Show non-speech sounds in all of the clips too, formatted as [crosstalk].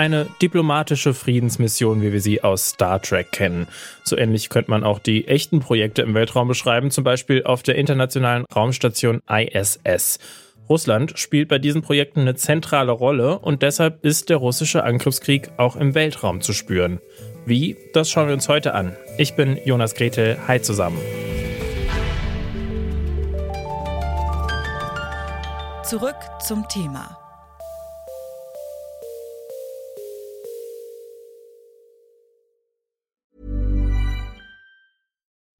Eine diplomatische Friedensmission, wie wir sie aus Star Trek kennen. So ähnlich könnte man auch die echten Projekte im Weltraum beschreiben, zum Beispiel auf der internationalen Raumstation ISS. Russland spielt bei diesen Projekten eine zentrale Rolle und deshalb ist der russische Angriffskrieg auch im Weltraum zu spüren. Wie? Das schauen wir uns heute an. Ich bin Jonas Gretel. Hi zusammen. Zurück zum Thema.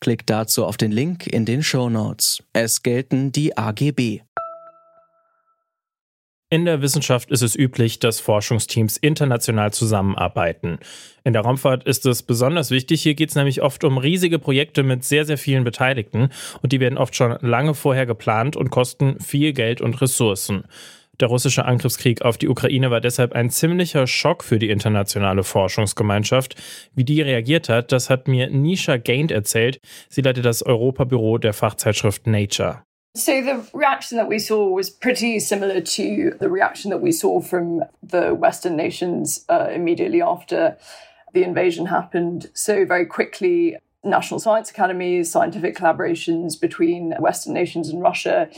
Klickt dazu auf den Link in den Show Notes. Es gelten die AGB. In der Wissenschaft ist es üblich, dass Forschungsteams international zusammenarbeiten. In der Raumfahrt ist es besonders wichtig. Hier geht es nämlich oft um riesige Projekte mit sehr, sehr vielen Beteiligten und die werden oft schon lange vorher geplant und kosten viel Geld und Ressourcen. Der russische Angriffskrieg auf die Ukraine war deshalb ein ziemlicher Schock für die internationale Forschungsgemeinschaft. Wie die reagiert hat, das hat mir Nisha Gained erzählt. Sie leitet das Europabüro der Fachzeitschrift Nature. So the reaction that we saw was pretty similar to the reaction that we saw from the Western nations uh, immediately after the invasion happened. So very quickly, national science academies, scientific collaborations between Western nations and Russia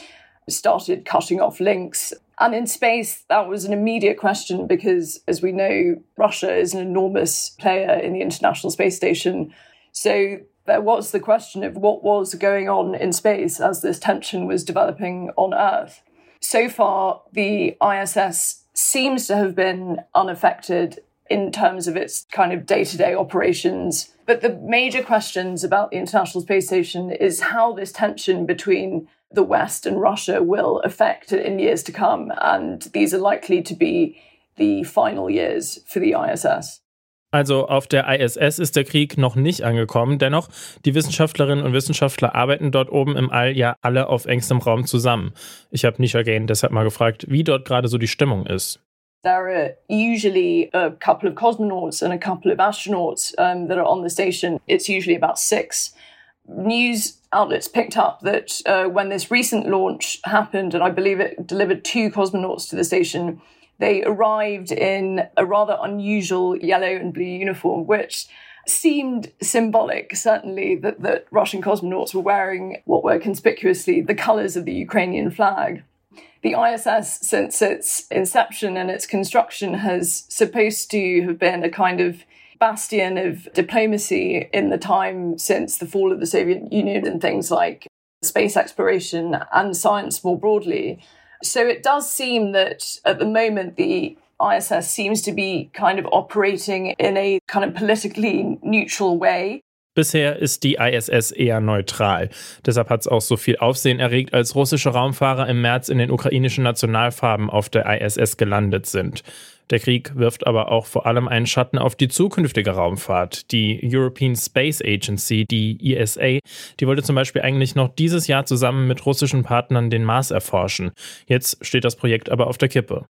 started cutting off links. And in space, that was an immediate question because, as we know, Russia is an enormous player in the International Space Station. So there was the question of what was going on in space as this tension was developing on Earth. So far, the ISS seems to have been unaffected in terms of its kind of day to day operations. But the major questions about the International Space Station is how this tension between the West and Russia will affect it in years to come. And these are likely to be the final years for the ISS. Also auf der ISS ist der Krieg noch nicht angekommen. Dennoch, die Wissenschaftlerinnen und Wissenschaftler arbeiten dort oben im All ja alle auf engstem Raum zusammen. Ich habe Nisha Gain deshalb mal gefragt, wie dort gerade so die Stimmung ist. There are usually a couple of cosmonauts and a couple of astronauts um, that are on the station. It's usually about six. News outlets picked up that uh, when this recent launch happened, and I believe it delivered two cosmonauts to the station, They arrived in a rather unusual yellow and blue uniform, which seemed symbolic, certainly, that, that Russian cosmonauts were wearing what were conspicuously the colours of the Ukrainian flag. The ISS, since its inception and its construction, has supposed to have been a kind of bastion of diplomacy in the time since the fall of the Soviet Union and things like space exploration and science more broadly. So it does seem that at the moment the ISS seems to be kind of operating in a kind of politically neutral way. Bisher ist die ISS eher neutral. Deshalb hat es auch so viel Aufsehen erregt, als russische Raumfahrer im März in den ukrainischen Nationalfarben auf der ISS gelandet sind. Der Krieg wirft aber auch vor allem einen Schatten auf die zukünftige Raumfahrt. Die European Space Agency, die ESA, die wollte zum Beispiel eigentlich noch dieses Jahr zusammen mit russischen Partnern den Mars erforschen. Jetzt steht das Projekt aber auf der Kippe.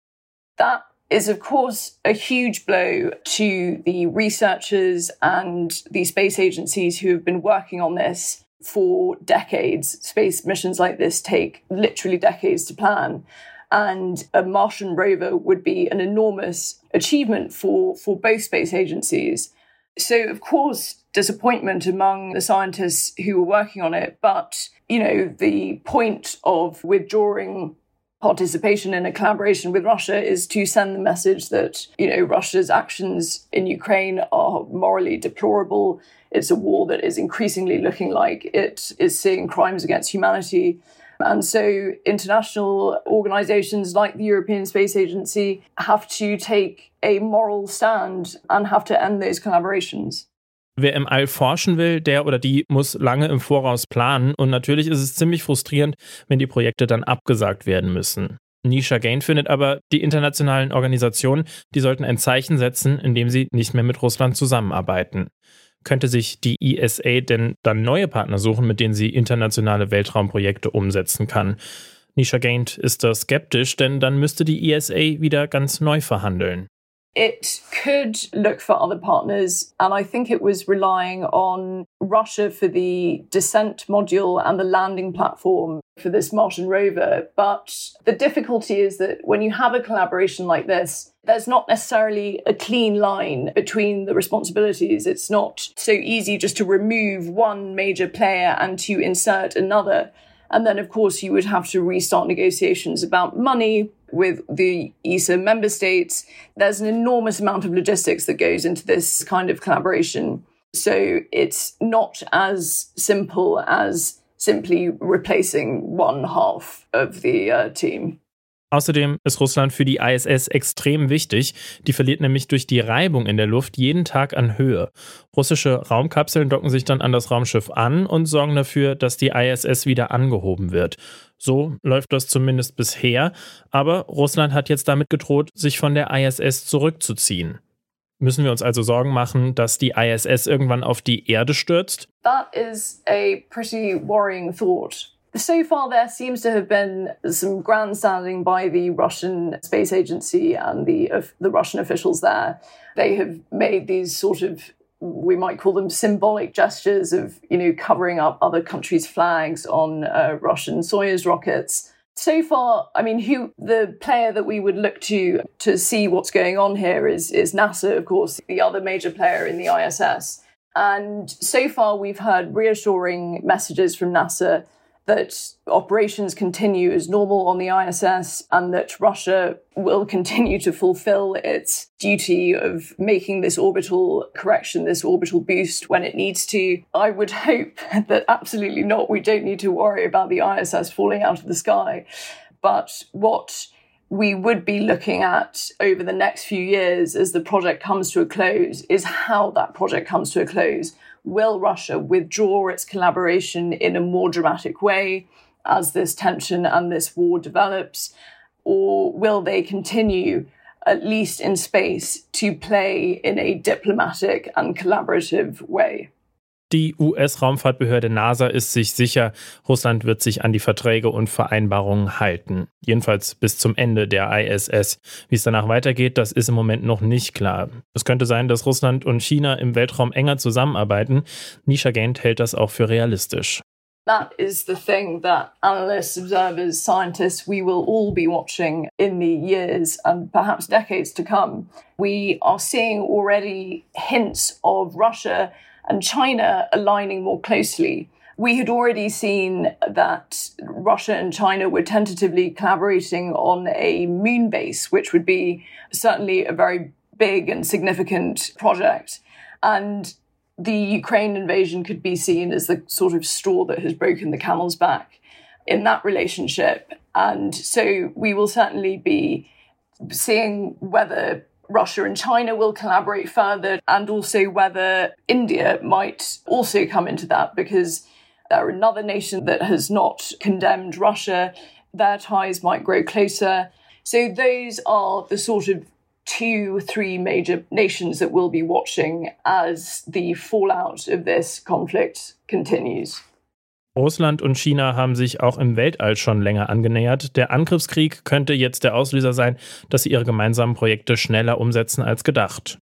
That is, of course, a huge blow to the researchers and the space agencies who have been working on this for decades. Space missions like this take literally decades to plan. And a Martian rover would be an enormous achievement for, for both space agencies. So, of course, disappointment among the scientists who were working on it. But, you know, the point of withdrawing participation in a collaboration with Russia is to send the message that, you know, Russia's actions in Ukraine are morally deplorable. It's a war that is increasingly looking like it is seeing crimes against humanity. And so international organizations like the European Space Agency have to take a moral stand and have to end those collaborations. Wer im All forschen will, der oder die muss lange im Voraus planen und natürlich ist es ziemlich frustrierend, wenn die Projekte dann abgesagt werden müssen. Nisha Gain findet aber, die internationalen Organisationen, die sollten ein Zeichen setzen, indem sie nicht mehr mit Russland zusammenarbeiten. Könnte sich die ESA denn dann neue Partner suchen, mit denen sie internationale Weltraumprojekte umsetzen kann? Nisha Gaint ist da skeptisch, denn dann müsste die ESA wieder ganz neu verhandeln. It could look for other partners. And I think it was relying on Russia for the descent module and the landing platform for this Martian rover. But the difficulty is that when you have a collaboration like this, there's not necessarily a clean line between the responsibilities. It's not so easy just to remove one major player and to insert another. And then, of course, you would have to restart negotiations about money with the ESA member states. There's an enormous amount of logistics that goes into this kind of collaboration. So it's not as simple as simply replacing one half of the uh, team. Außerdem ist Russland für die ISS extrem wichtig. Die verliert nämlich durch die Reibung in der Luft jeden Tag an Höhe. Russische Raumkapseln docken sich dann an das Raumschiff an und sorgen dafür, dass die ISS wieder angehoben wird. So läuft das zumindest bisher. Aber Russland hat jetzt damit gedroht, sich von der ISS zurückzuziehen. Müssen wir uns also Sorgen machen, dass die ISS irgendwann auf die Erde stürzt? That is a pretty worrying thought. So far, there seems to have been some grandstanding by the Russian space agency and the the Russian officials there. They have made these sort of we might call them symbolic gestures of you know covering up other countries' flags on uh, Russian Soyuz rockets. So far, I mean, who the player that we would look to to see what's going on here is is NASA, of course, the other major player in the ISS. And so far, we've heard reassuring messages from NASA that operations continue as normal on the ISS and that Russia will continue to fulfill its duty of making this orbital correction, this orbital boost when it needs to. I would hope [laughs] that absolutely not. We don't need to worry about the ISS falling out of the sky. But what we would be looking at over the next few years as the project comes to a close is how that project comes to a close will Russia withdraw its collaboration in a more dramatic way as this tension and this war develops? Or will they continue, at least in space, to play in a diplomatic and collaborative way? Die US-Raumfahrtbehörde NASA ist sich sicher, Russland wird sich an die Verträge und Vereinbarungen halten. Jedenfalls bis zum Ende der ISS. Wie es danach weitergeht, das ist im Moment noch nicht klar. Es könnte sein, dass Russland und China im Weltraum enger zusammenarbeiten. Nisha Gant hält das auch für realistisch. That is the thing that analysts, observers, scientists, we will all be watching in the years and perhaps decades to come. We are seeing already hints of Russia and China aligning more closely. We had already seen that Russia and China were tentatively collaborating on a moon base, which would be certainly a very big and significant project. And the Ukraine invasion could be seen as the sort of straw that has broken the camel's back in that relationship. And so we will certainly be seeing whether Russia and China will collaborate further, and also whether India might also come into that because they're another nation that has not condemned Russia. Their ties might grow closer. So, those are the sort of two, three major nations that we'll be watching as the fallout of this conflict continues. Russland und China haben sich auch im Weltall schon länger angenähert. Der Angriffskrieg könnte jetzt der Auslöser sein, dass sie ihre gemeinsamen Projekte schneller umsetzen als gedacht.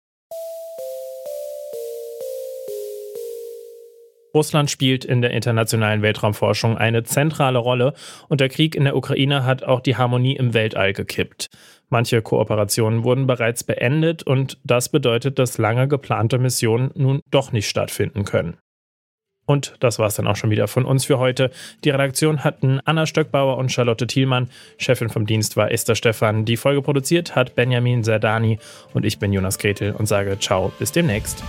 Russland spielt in der internationalen Weltraumforschung eine zentrale Rolle und der Krieg in der Ukraine hat auch die Harmonie im Weltall gekippt. Manche Kooperationen wurden bereits beendet und das bedeutet, dass lange geplante Missionen nun doch nicht stattfinden können. Und das war es dann auch schon wieder von uns für heute. Die Redaktion hatten Anna Stöckbauer und Charlotte Thielmann. Chefin vom Dienst war Esther Stephan. Die Folge produziert hat Benjamin Serdani. Und ich bin Jonas Gretel und sage Ciao, bis demnächst.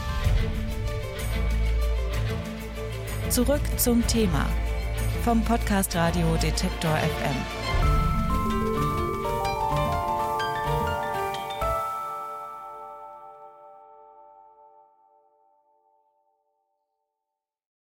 Zurück zum Thema vom Podcast Radio Detektor FM.